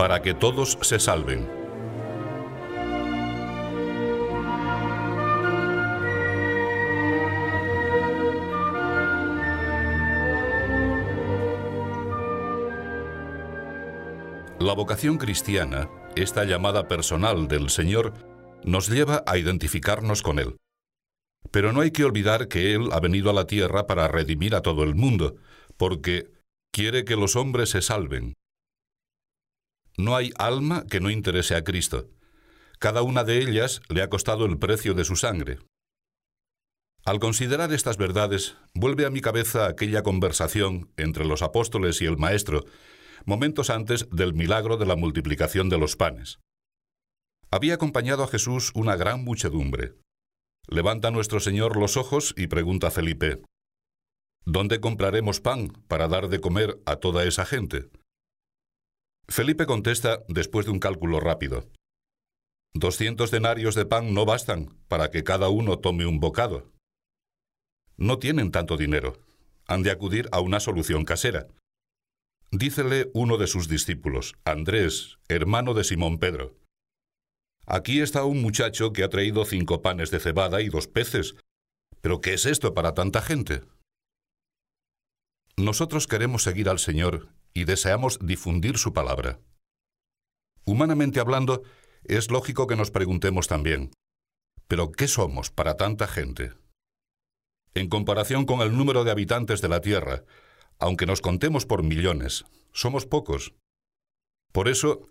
para que todos se salven. La vocación cristiana, esta llamada personal del Señor, nos lleva a identificarnos con Él. Pero no hay que olvidar que Él ha venido a la tierra para redimir a todo el mundo, porque quiere que los hombres se salven. No hay alma que no interese a Cristo. Cada una de ellas le ha costado el precio de su sangre. Al considerar estas verdades, vuelve a mi cabeza aquella conversación entre los apóstoles y el Maestro, momentos antes del milagro de la multiplicación de los panes. Había acompañado a Jesús una gran muchedumbre. Levanta nuestro Señor los ojos y pregunta a Felipe, ¿Dónde compraremos pan para dar de comer a toda esa gente? Felipe contesta después de un cálculo rápido. Doscientos denarios de pan no bastan para que cada uno tome un bocado. No tienen tanto dinero. Han de acudir a una solución casera. Dícele uno de sus discípulos, Andrés, hermano de Simón Pedro. Aquí está un muchacho que ha traído cinco panes de cebada y dos peces. ¿Pero qué es esto para tanta gente? Nosotros queremos seguir al Señor y deseamos difundir su palabra. Humanamente hablando, es lógico que nos preguntemos también, ¿pero qué somos para tanta gente? En comparación con el número de habitantes de la Tierra, aunque nos contemos por millones, somos pocos. Por eso,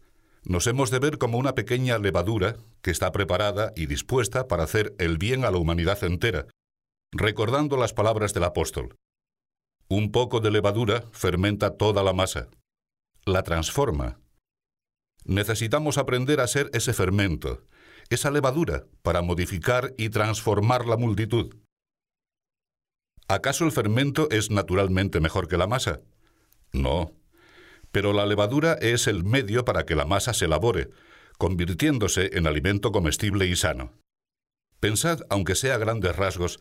nos hemos de ver como una pequeña levadura que está preparada y dispuesta para hacer el bien a la humanidad entera, recordando las palabras del apóstol. Un poco de levadura fermenta toda la masa, la transforma. Necesitamos aprender a ser ese fermento, esa levadura, para modificar y transformar la multitud. ¿Acaso el fermento es naturalmente mejor que la masa? No. Pero la levadura es el medio para que la masa se elabore, convirtiéndose en alimento comestible y sano. Pensad, aunque sea a grandes rasgos,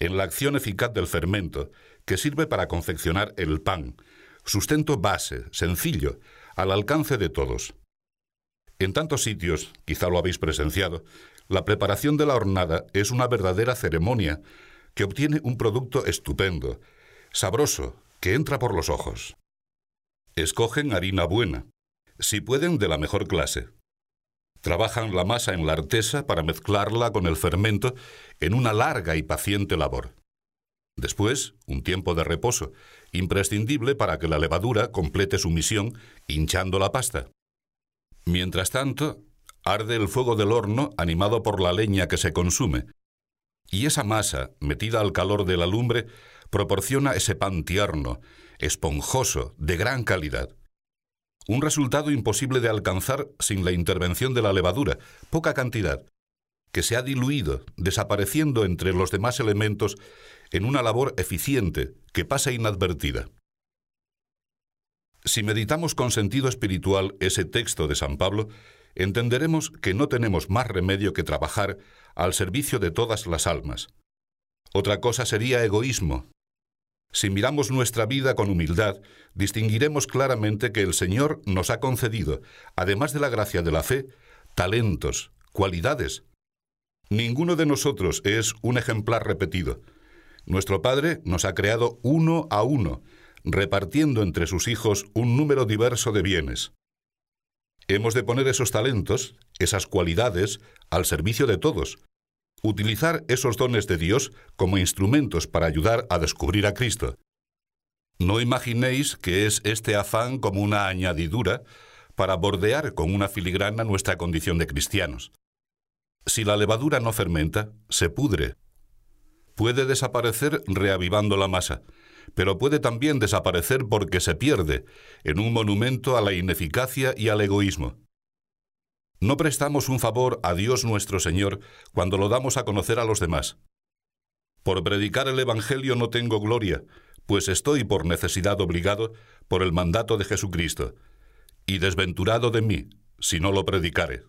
en la acción eficaz del fermento, que sirve para confeccionar el pan, sustento base, sencillo, al alcance de todos. En tantos sitios, quizá lo habéis presenciado, la preparación de la hornada es una verdadera ceremonia que obtiene un producto estupendo, sabroso, que entra por los ojos. Escogen harina buena, si pueden de la mejor clase. Trabajan la masa en la artesa para mezclarla con el fermento en una larga y paciente labor. Después, un tiempo de reposo, imprescindible para que la levadura complete su misión hinchando la pasta. Mientras tanto, arde el fuego del horno animado por la leña que se consume, y esa masa, metida al calor de la lumbre, proporciona ese pan tierno, esponjoso, de gran calidad. Un resultado imposible de alcanzar sin la intervención de la levadura, poca cantidad, que se ha diluido, desapareciendo entre los demás elementos en una labor eficiente que pasa inadvertida. Si meditamos con sentido espiritual ese texto de San Pablo, entenderemos que no tenemos más remedio que trabajar al servicio de todas las almas. Otra cosa sería egoísmo, si miramos nuestra vida con humildad, distinguiremos claramente que el Señor nos ha concedido, además de la gracia de la fe, talentos, cualidades. Ninguno de nosotros es un ejemplar repetido. Nuestro Padre nos ha creado uno a uno, repartiendo entre sus hijos un número diverso de bienes. Hemos de poner esos talentos, esas cualidades, al servicio de todos, utilizar esos dones de Dios como instrumentos para ayudar a descubrir a Cristo. No imaginéis que es este afán como una añadidura para bordear con una filigrana nuestra condición de cristianos. Si la levadura no fermenta, se pudre. Puede desaparecer reavivando la masa, pero puede también desaparecer porque se pierde en un monumento a la ineficacia y al egoísmo. No prestamos un favor a Dios nuestro Señor cuando lo damos a conocer a los demás. Por predicar el Evangelio no tengo gloria, pues estoy por necesidad obligado por el mandato de Jesucristo, y desventurado de mí si no lo predicare.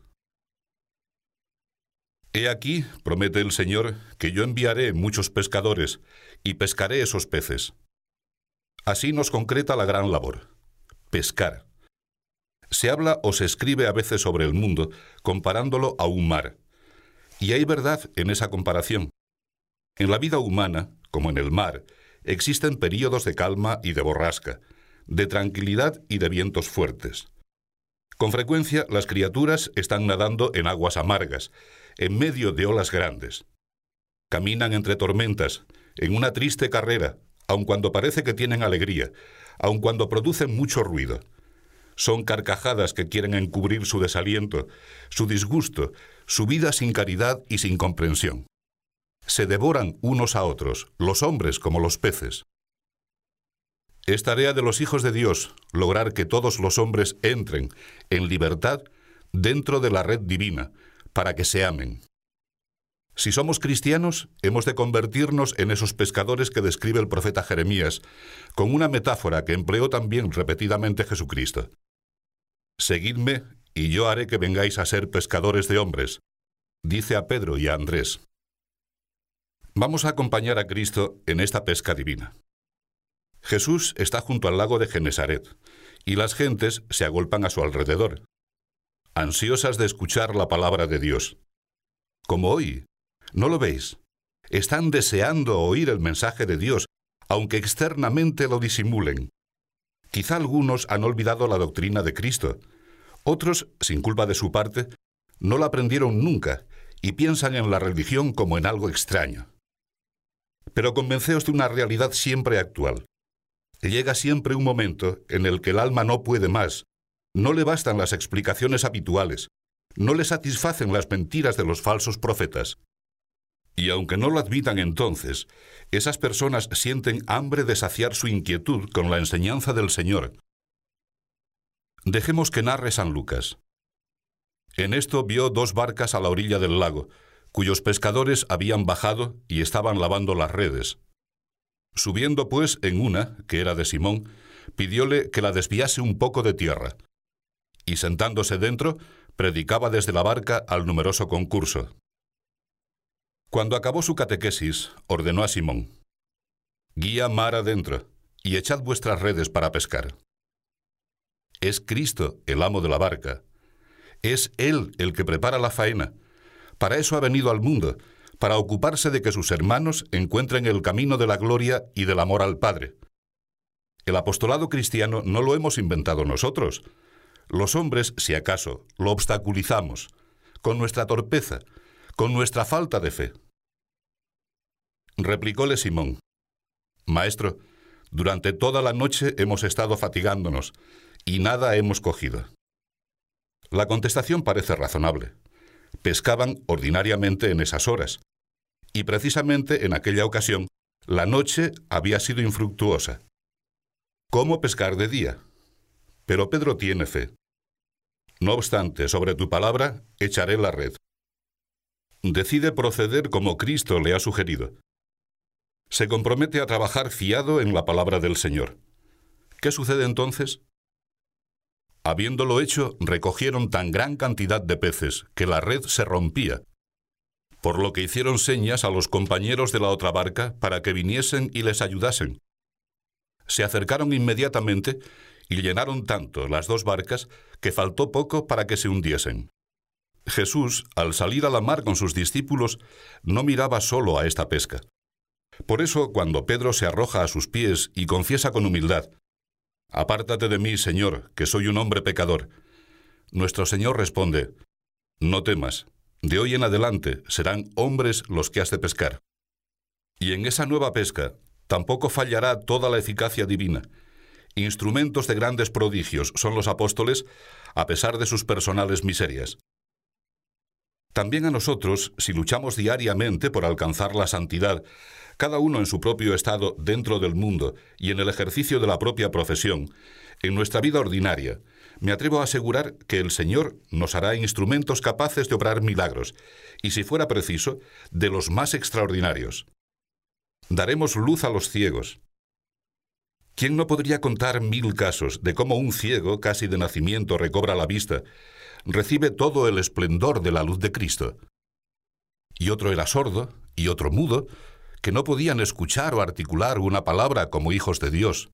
He aquí, promete el Señor, que yo enviaré muchos pescadores, y pescaré esos peces. Así nos concreta la gran labor, pescar. Se habla o se escribe a veces sobre el mundo, comparándolo a un mar. Y hay verdad en esa comparación. En la vida humana, como en el mar, existen períodos de calma y de borrasca, de tranquilidad y de vientos fuertes. Con frecuencia las criaturas están nadando en aguas amargas, en medio de olas grandes. Caminan entre tormentas, en una triste carrera, aun cuando parece que tienen alegría, aun cuando producen mucho ruido. Son carcajadas que quieren encubrir su desaliento, su disgusto, su vida sin caridad y sin comprensión. Se devoran unos a otros, los hombres como los peces. Es tarea de los hijos de Dios lograr que todos los hombres entren en libertad dentro de la red divina, para que se amen. Si somos cristianos, hemos de convertirnos en esos pescadores que describe el profeta Jeremías, con una metáfora que empleó también repetidamente Jesucristo. Seguidme, y yo haré que vengáis a ser pescadores de hombres, dice a Pedro y a Andrés. Vamos a acompañar a Cristo en esta pesca divina. Jesús está junto al lago de Genesaret, y las gentes se agolpan a su alrededor, ansiosas de escuchar la palabra de Dios. Como hoy, ¿No lo veis? Están deseando oír el mensaje de Dios, aunque externamente lo disimulen. Quizá algunos han olvidado la doctrina de Cristo. Otros, sin culpa de su parte, no la aprendieron nunca y piensan en la religión como en algo extraño. Pero convenceos de una realidad siempre actual. Llega siempre un momento en el que el alma no puede más, no le bastan las explicaciones habituales, no le satisfacen las mentiras de los falsos profetas. Y aunque no lo admitan entonces, esas personas sienten hambre de saciar su inquietud con la enseñanza del Señor. Dejemos que narre San Lucas. En esto vio dos barcas a la orilla del lago, cuyos pescadores habían bajado y estaban lavando las redes. Subiendo pues en una, que era de Simón, pidióle que la desviase un poco de tierra. Y sentándose dentro, predicaba desde la barca al numeroso concurso. Cuando acabó su catequesis, ordenó a Simón, Guía mar adentro y echad vuestras redes para pescar. Es Cristo el amo de la barca. Es Él el que prepara la faena. Para eso ha venido al mundo, para ocuparse de que sus hermanos encuentren el camino de la gloria y del amor al Padre. El apostolado cristiano no lo hemos inventado nosotros. Los hombres, si acaso, lo obstaculizamos, con nuestra torpeza, con nuestra falta de fe. Replicóle Simón, Maestro, durante toda la noche hemos estado fatigándonos y nada hemos cogido. La contestación parece razonable. Pescaban ordinariamente en esas horas, y precisamente en aquella ocasión la noche había sido infructuosa. ¿Cómo pescar de día? Pero Pedro tiene fe. No obstante, sobre tu palabra echaré la red decide proceder como Cristo le ha sugerido. Se compromete a trabajar fiado en la palabra del Señor. ¿Qué sucede entonces? Habiéndolo hecho, recogieron tan gran cantidad de peces que la red se rompía, por lo que hicieron señas a los compañeros de la otra barca para que viniesen y les ayudasen. Se acercaron inmediatamente y llenaron tanto las dos barcas que faltó poco para que se hundiesen. Jesús, al salir a la mar con sus discípulos, no miraba solo a esta pesca. Por eso, cuando Pedro se arroja a sus pies y confiesa con humildad, Apártate de mí, Señor, que soy un hombre pecador, nuestro Señor responde, No temas, de hoy en adelante serán hombres los que has de pescar. Y en esa nueva pesca tampoco fallará toda la eficacia divina. Instrumentos de grandes prodigios son los apóstoles, a pesar de sus personales miserias. También a nosotros, si luchamos diariamente por alcanzar la santidad, cada uno en su propio estado dentro del mundo y en el ejercicio de la propia profesión, en nuestra vida ordinaria, me atrevo a asegurar que el Señor nos hará instrumentos capaces de obrar milagros, y si fuera preciso, de los más extraordinarios. Daremos luz a los ciegos. ¿Quién no podría contar mil casos de cómo un ciego, casi de nacimiento, recobra la vista, recibe todo el esplendor de la luz de Cristo. Y otro era sordo, y otro mudo, que no podían escuchar o articular una palabra como hijos de Dios.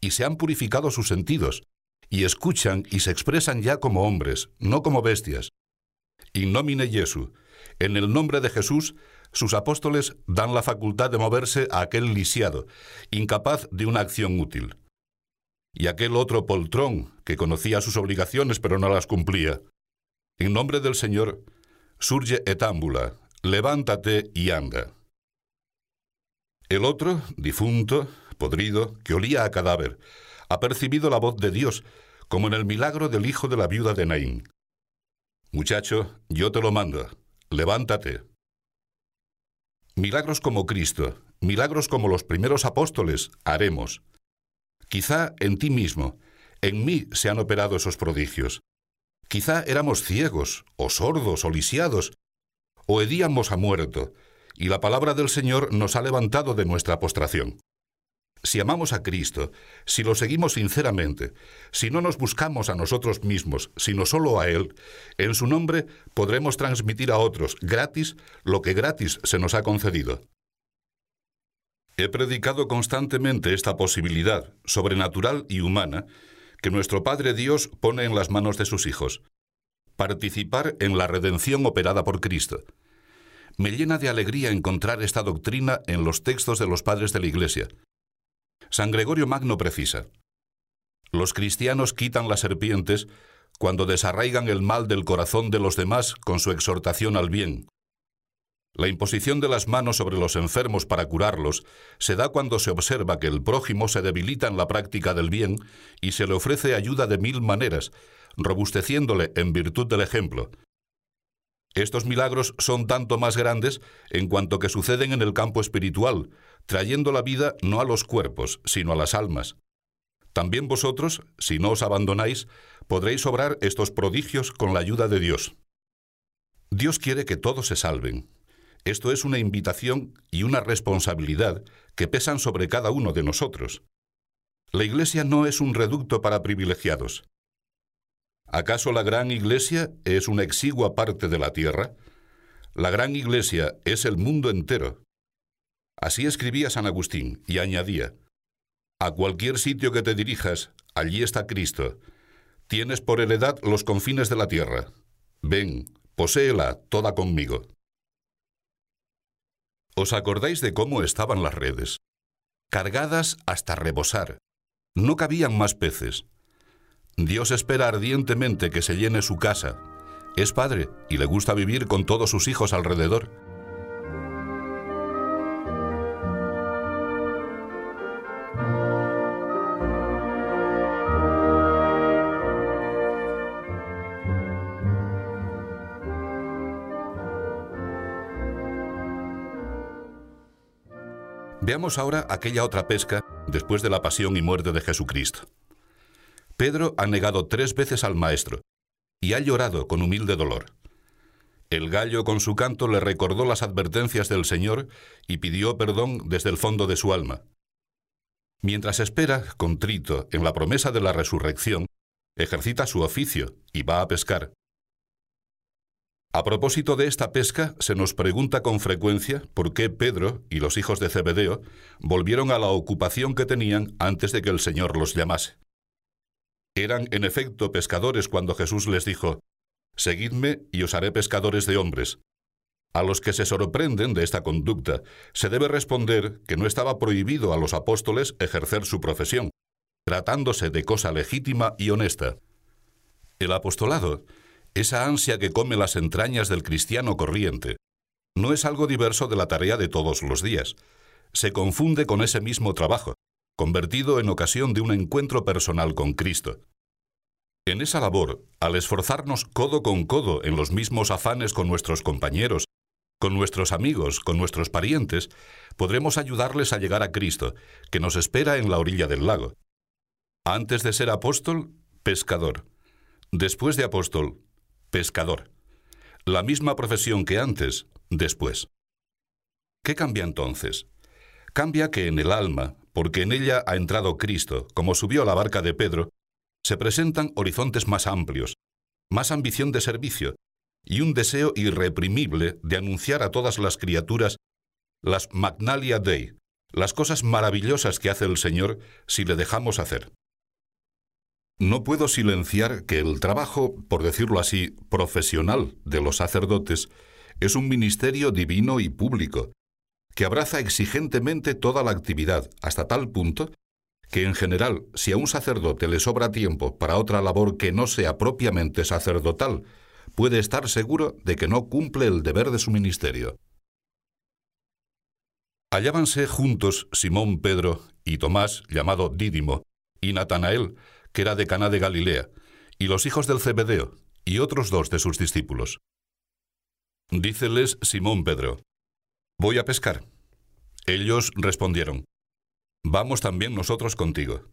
Y se han purificado sus sentidos, y escuchan y se expresan ya como hombres, no como bestias. In nomine Jesu, en el nombre de Jesús, sus apóstoles dan la facultad de moverse a aquel lisiado, incapaz de una acción útil. Y aquel otro poltrón, que conocía sus obligaciones pero no las cumplía. En nombre del Señor, surge etámbula, levántate y anda. El otro, difunto, podrido, que olía a cadáver, ha percibido la voz de Dios, como en el milagro del hijo de la viuda de Naín. Muchacho, yo te lo mando, levántate. Milagros como Cristo, milagros como los primeros apóstoles, haremos. Quizá en ti mismo, en mí se han operado esos prodigios. Quizá éramos ciegos, o sordos, o lisiados, o Edíamos ha muerto, y la palabra del Señor nos ha levantado de nuestra postración. Si amamos a Cristo, si lo seguimos sinceramente, si no nos buscamos a nosotros mismos, sino solo a Él, en su nombre podremos transmitir a otros gratis lo que gratis se nos ha concedido. He predicado constantemente esta posibilidad, sobrenatural y humana, que nuestro Padre Dios pone en las manos de sus hijos. Participar en la redención operada por Cristo. Me llena de alegría encontrar esta doctrina en los textos de los padres de la Iglesia. San Gregorio Magno precisa, los cristianos quitan las serpientes cuando desarraigan el mal del corazón de los demás con su exhortación al bien. La imposición de las manos sobre los enfermos para curarlos se da cuando se observa que el prójimo se debilita en la práctica del bien y se le ofrece ayuda de mil maneras, robusteciéndole en virtud del ejemplo. Estos milagros son tanto más grandes en cuanto que suceden en el campo espiritual, trayendo la vida no a los cuerpos, sino a las almas. También vosotros, si no os abandonáis, podréis obrar estos prodigios con la ayuda de Dios. Dios quiere que todos se salven. Esto es una invitación y una responsabilidad que pesan sobre cada uno de nosotros. La Iglesia no es un reducto para privilegiados. ¿Acaso la gran Iglesia es una exigua parte de la tierra? La gran Iglesia es el mundo entero, Así escribía San Agustín y añadía, A cualquier sitio que te dirijas, allí está Cristo. Tienes por heredad los confines de la tierra. Ven, poséela toda conmigo. ¿Os acordáis de cómo estaban las redes? Cargadas hasta rebosar. No cabían más peces. Dios espera ardientemente que se llene su casa. Es padre y le gusta vivir con todos sus hijos alrededor. Veamos ahora aquella otra pesca después de la pasión y muerte de Jesucristo. Pedro ha negado tres veces al Maestro y ha llorado con humilde dolor. El gallo con su canto le recordó las advertencias del Señor y pidió perdón desde el fondo de su alma. Mientras espera, contrito, en la promesa de la resurrección, ejercita su oficio y va a pescar. A propósito de esta pesca, se nos pregunta con frecuencia por qué Pedro y los hijos de Zebedeo volvieron a la ocupación que tenían antes de que el Señor los llamase. Eran en efecto pescadores cuando Jesús les dijo, Seguidme y os haré pescadores de hombres. A los que se sorprenden de esta conducta, se debe responder que no estaba prohibido a los apóstoles ejercer su profesión, tratándose de cosa legítima y honesta. El apostolado esa ansia que come las entrañas del cristiano corriente, no es algo diverso de la tarea de todos los días. Se confunde con ese mismo trabajo, convertido en ocasión de un encuentro personal con Cristo. En esa labor, al esforzarnos codo con codo en los mismos afanes con nuestros compañeros, con nuestros amigos, con nuestros parientes, podremos ayudarles a llegar a Cristo, que nos espera en la orilla del lago. Antes de ser apóstol, pescador. Después de apóstol, pescador. La misma profesión que antes, después. ¿Qué cambia entonces? Cambia que en el alma, porque en ella ha entrado Cristo, como subió a la barca de Pedro, se presentan horizontes más amplios, más ambición de servicio y un deseo irreprimible de anunciar a todas las criaturas las Magnalia Dei, las cosas maravillosas que hace el Señor si le dejamos hacer. No puedo silenciar que el trabajo, por decirlo así, profesional de los sacerdotes es un ministerio divino y público, que abraza exigentemente toda la actividad, hasta tal punto que en general, si a un sacerdote le sobra tiempo para otra labor que no sea propiamente sacerdotal, puede estar seguro de que no cumple el deber de su ministerio. Hallábanse juntos Simón Pedro y Tomás, llamado Dídimo, y Natanael, que era de Caná de Galilea, y los hijos del Zebedeo, y otros dos de sus discípulos. Díceles Simón Pedro, Voy a pescar. Ellos respondieron, Vamos también nosotros contigo.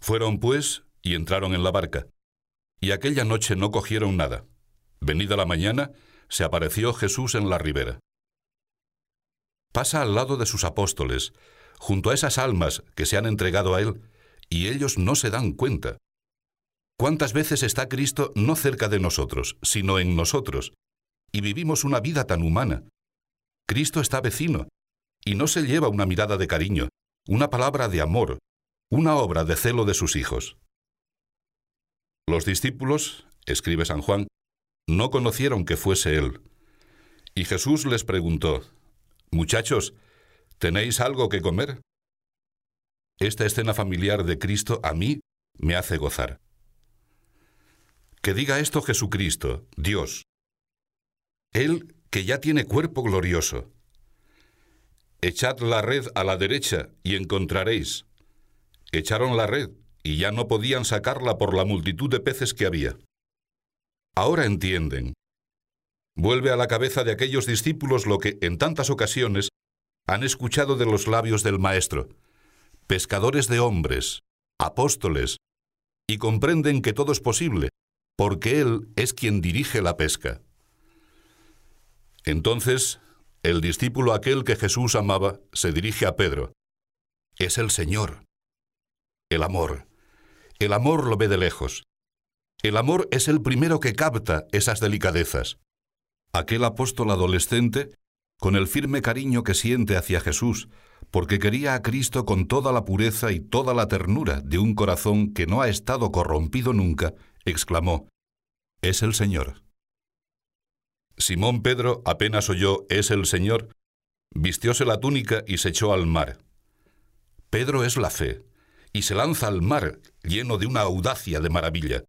Fueron pues y entraron en la barca, y aquella noche no cogieron nada. Venida la mañana, se apareció Jesús en la ribera. Pasa al lado de sus apóstoles, junto a esas almas que se han entregado a Él, y ellos no se dan cuenta. ¿Cuántas veces está Cristo no cerca de nosotros, sino en nosotros? Y vivimos una vida tan humana. Cristo está vecino, y no se lleva una mirada de cariño, una palabra de amor, una obra de celo de sus hijos. Los discípulos, escribe San Juan, no conocieron que fuese Él. Y Jesús les preguntó, Muchachos, ¿tenéis algo que comer? Esta escena familiar de Cristo a mí me hace gozar. Que diga esto Jesucristo, Dios. Él que ya tiene cuerpo glorioso. Echad la red a la derecha y encontraréis. Echaron la red y ya no podían sacarla por la multitud de peces que había. Ahora entienden. Vuelve a la cabeza de aquellos discípulos lo que en tantas ocasiones han escuchado de los labios del Maestro pescadores de hombres, apóstoles, y comprenden que todo es posible, porque Él es quien dirige la pesca. Entonces, el discípulo aquel que Jesús amaba se dirige a Pedro. Es el Señor. El amor. El amor lo ve de lejos. El amor es el primero que capta esas delicadezas. Aquel apóstol adolescente, con el firme cariño que siente hacia Jesús, porque quería a Cristo con toda la pureza y toda la ternura de un corazón que no ha estado corrompido nunca, exclamó, Es el Señor. Simón Pedro apenas oyó Es el Señor, vistióse la túnica y se echó al mar. Pedro es la fe, y se lanza al mar lleno de una audacia de maravilla.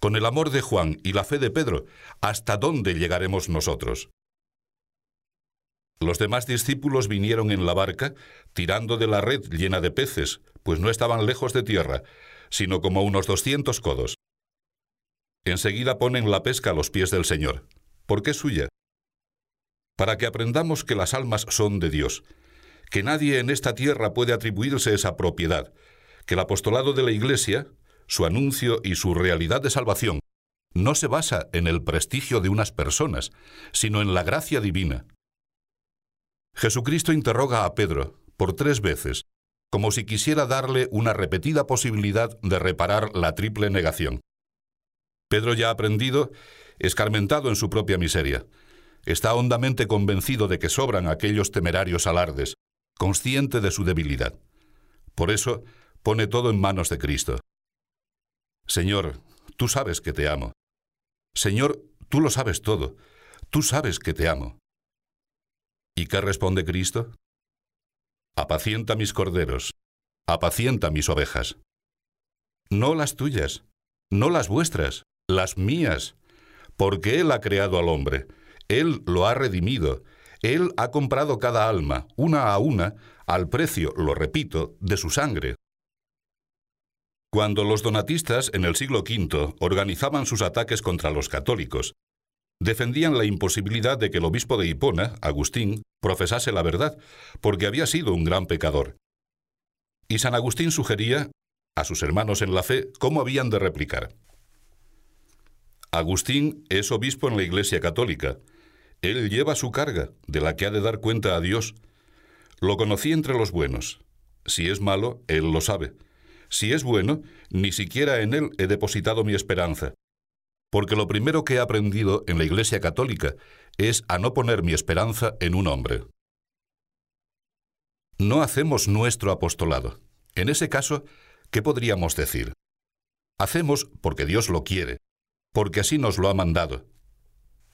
Con el amor de Juan y la fe de Pedro, ¿hasta dónde llegaremos nosotros? Los demás discípulos vinieron en la barca, tirando de la red llena de peces, pues no estaban lejos de tierra, sino como unos doscientos codos. Enseguida ponen la pesca a los pies del Señor, porque es suya. Para que aprendamos que las almas son de Dios, que nadie en esta tierra puede atribuirse esa propiedad, que el apostolado de la Iglesia, su anuncio y su realidad de salvación, no se basa en el prestigio de unas personas, sino en la gracia divina. Jesucristo interroga a Pedro por tres veces, como si quisiera darle una repetida posibilidad de reparar la triple negación. Pedro ya aprendido, escarmentado en su propia miseria. Está hondamente convencido de que sobran aquellos temerarios alardes, consciente de su debilidad. Por eso, pone todo en manos de Cristo. Señor, tú sabes que te amo. Señor, tú lo sabes todo. Tú sabes que te amo. ¿Y qué responde Cristo? Apacienta mis corderos, apacienta mis ovejas. No las tuyas, no las vuestras, las mías, porque Él ha creado al hombre, Él lo ha redimido, Él ha comprado cada alma, una a una, al precio, lo repito, de su sangre. Cuando los donatistas en el siglo V organizaban sus ataques contra los católicos, defendían la imposibilidad de que el obispo de Hipona, Agustín, profesase la verdad, porque había sido un gran pecador. Y San Agustín sugería a sus hermanos en la fe cómo habían de replicar. Agustín es obispo en la Iglesia Católica. Él lleva su carga, de la que ha de dar cuenta a Dios. Lo conocí entre los buenos. Si es malo, él lo sabe. Si es bueno, ni siquiera en él he depositado mi esperanza porque lo primero que he aprendido en la Iglesia Católica es a no poner mi esperanza en un hombre. No hacemos nuestro apostolado. En ese caso, ¿qué podríamos decir? Hacemos porque Dios lo quiere, porque así nos lo ha mandado.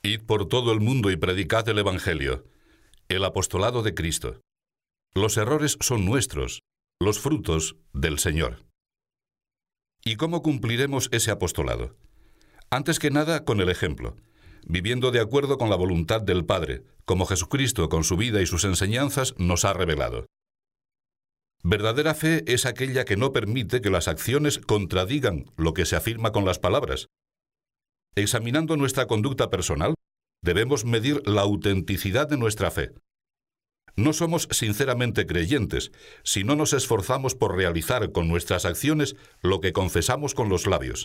Id por todo el mundo y predicad el Evangelio, el apostolado de Cristo. Los errores son nuestros, los frutos del Señor. ¿Y cómo cumpliremos ese apostolado? Antes que nada, con el ejemplo, viviendo de acuerdo con la voluntad del Padre, como Jesucristo con su vida y sus enseñanzas nos ha revelado. Verdadera fe es aquella que no permite que las acciones contradigan lo que se afirma con las palabras. Examinando nuestra conducta personal, debemos medir la autenticidad de nuestra fe. No somos sinceramente creyentes si no nos esforzamos por realizar con nuestras acciones lo que confesamos con los labios.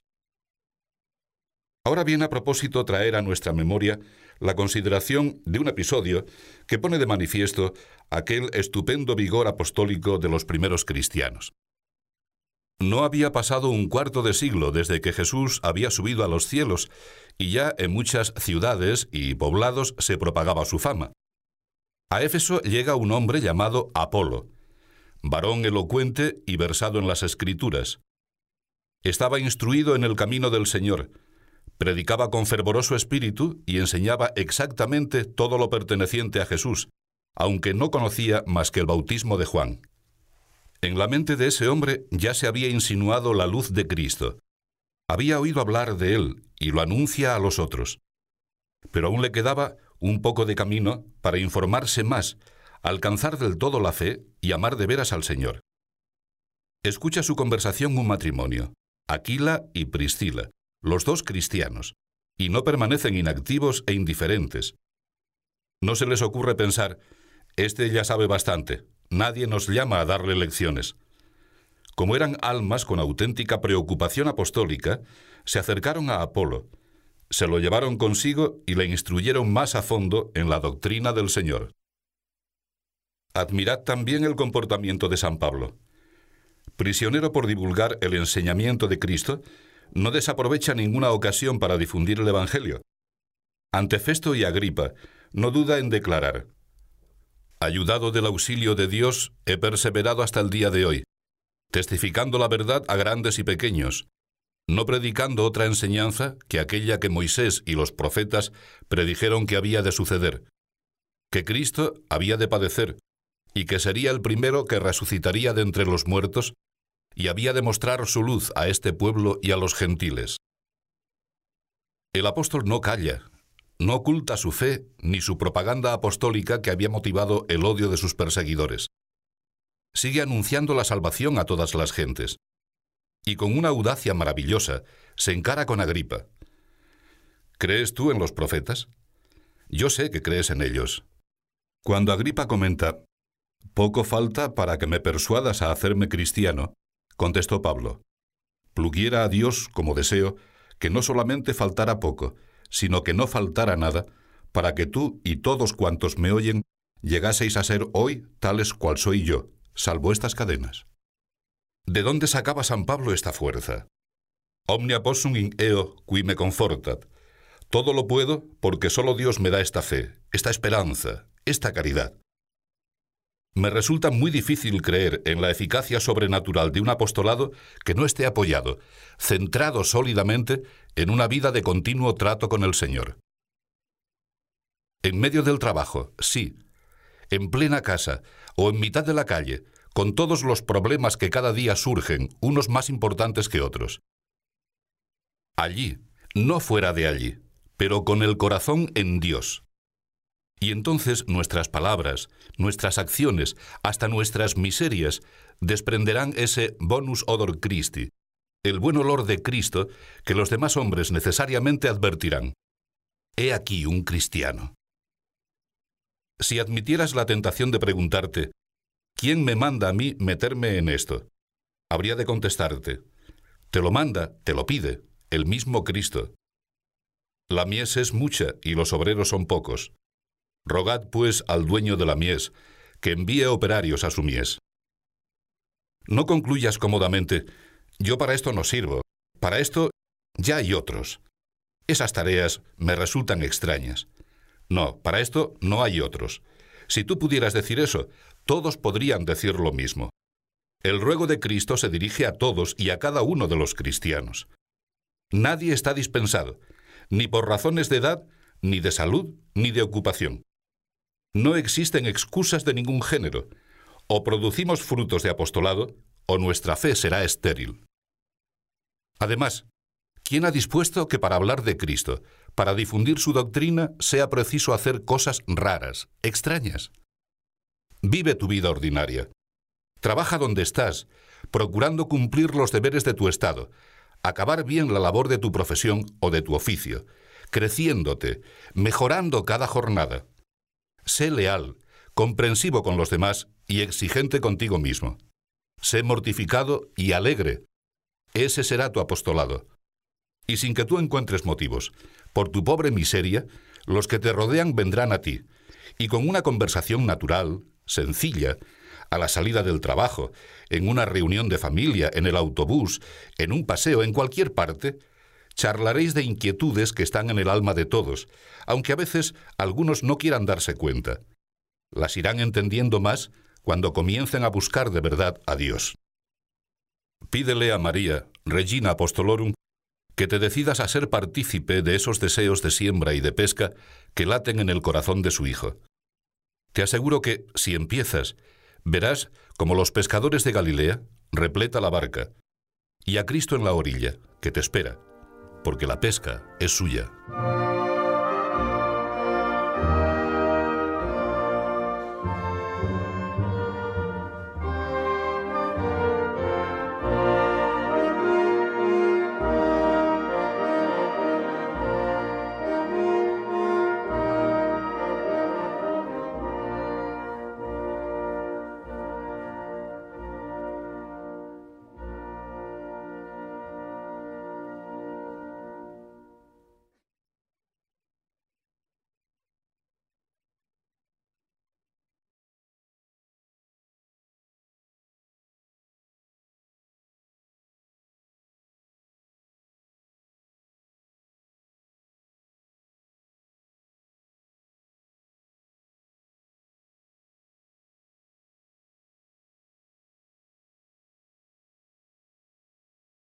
Ahora viene a propósito traer a nuestra memoria la consideración de un episodio que pone de manifiesto aquel estupendo vigor apostólico de los primeros cristianos. No había pasado un cuarto de siglo desde que Jesús había subido a los cielos, y ya en muchas ciudades y poblados se propagaba su fama. A Éfeso llega un hombre llamado Apolo, varón elocuente y versado en las escrituras. Estaba instruido en el camino del Señor, predicaba con fervoroso espíritu y enseñaba exactamente todo lo perteneciente a Jesús, aunque no conocía más que el bautismo de Juan. En la mente de ese hombre ya se había insinuado la luz de Cristo. Había oído hablar de él y lo anuncia a los otros. Pero aún le quedaba un poco de camino para informarse más, alcanzar del todo la fe y amar de veras al Señor. Escucha su conversación un matrimonio, Aquila y Priscila, los dos cristianos, y no permanecen inactivos e indiferentes. No se les ocurre pensar, este ya sabe bastante, nadie nos llama a darle lecciones. Como eran almas con auténtica preocupación apostólica, se acercaron a Apolo, se lo llevaron consigo y le instruyeron más a fondo en la doctrina del Señor. Admirad también el comportamiento de San Pablo. Prisionero por divulgar el enseñamiento de Cristo, no desaprovecha ninguna ocasión para difundir el Evangelio. Ante Festo y Agripa, no duda en declarar, Ayudado del auxilio de Dios, he perseverado hasta el día de hoy, testificando la verdad a grandes y pequeños, no predicando otra enseñanza que aquella que Moisés y los profetas predijeron que había de suceder, que Cristo había de padecer, y que sería el primero que resucitaría de entre los muertos, y había de mostrar su luz a este pueblo y a los gentiles. El apóstol no calla, no oculta su fe ni su propaganda apostólica que había motivado el odio de sus perseguidores. Sigue anunciando la salvación a todas las gentes y con una audacia maravillosa se encara con Agripa. ¿Crees tú en los profetas? Yo sé que crees en ellos. Cuando Agripa comenta, Poco falta para que me persuadas a hacerme cristiano, contestó Pablo. Pluguiera a Dios, como deseo, que no solamente faltara poco, sino que no faltara nada, para que tú y todos cuantos me oyen llegaseis a ser hoy tales cual soy yo, salvo estas cadenas. ¿De dónde sacaba San Pablo esta fuerza? Omnia possum in eo qui me confortat. Todo lo puedo porque solo Dios me da esta fe, esta esperanza, esta caridad. Me resulta muy difícil creer en la eficacia sobrenatural de un apostolado que no esté apoyado, centrado sólidamente en una vida de continuo trato con el Señor. En medio del trabajo, sí. En plena casa o en mitad de la calle, con todos los problemas que cada día surgen, unos más importantes que otros. Allí, no fuera de allí, pero con el corazón en Dios. Y entonces nuestras palabras, nuestras acciones, hasta nuestras miserias, desprenderán ese bonus odor Christi, el buen olor de Cristo que los demás hombres necesariamente advertirán. He aquí un cristiano. Si admitieras la tentación de preguntarte, ¿Quién me manda a mí meterme en esto? Habría de contestarte, te lo manda, te lo pide, el mismo Cristo. La mies es mucha y los obreros son pocos. Rogad pues al dueño de la mies, que envíe operarios a su mies. No concluyas cómodamente, yo para esto no sirvo, para esto ya hay otros. Esas tareas me resultan extrañas. No, para esto no hay otros. Si tú pudieras decir eso, todos podrían decir lo mismo. El ruego de Cristo se dirige a todos y a cada uno de los cristianos. Nadie está dispensado, ni por razones de edad, ni de salud, ni de ocupación. No existen excusas de ningún género. O producimos frutos de apostolado, o nuestra fe será estéril. Además, ¿quién ha dispuesto que para hablar de Cristo, para difundir su doctrina, sea preciso hacer cosas raras, extrañas? Vive tu vida ordinaria. Trabaja donde estás, procurando cumplir los deberes de tu estado, acabar bien la labor de tu profesión o de tu oficio, creciéndote, mejorando cada jornada. Sé leal, comprensivo con los demás y exigente contigo mismo. Sé mortificado y alegre. Ese será tu apostolado. Y sin que tú encuentres motivos, por tu pobre miseria, los que te rodean vendrán a ti, y con una conversación natural, sencilla, a la salida del trabajo, en una reunión de familia, en el autobús, en un paseo, en cualquier parte, charlaréis de inquietudes que están en el alma de todos, aunque a veces algunos no quieran darse cuenta. Las irán entendiendo más cuando comiencen a buscar de verdad a Dios. Pídele a María, Regina Apostolorum, que te decidas a ser partícipe de esos deseos de siembra y de pesca que laten en el corazón de su Hijo. Te aseguro que, si empiezas, verás como los pescadores de Galilea repleta la barca y a Cristo en la orilla, que te espera, porque la pesca es suya.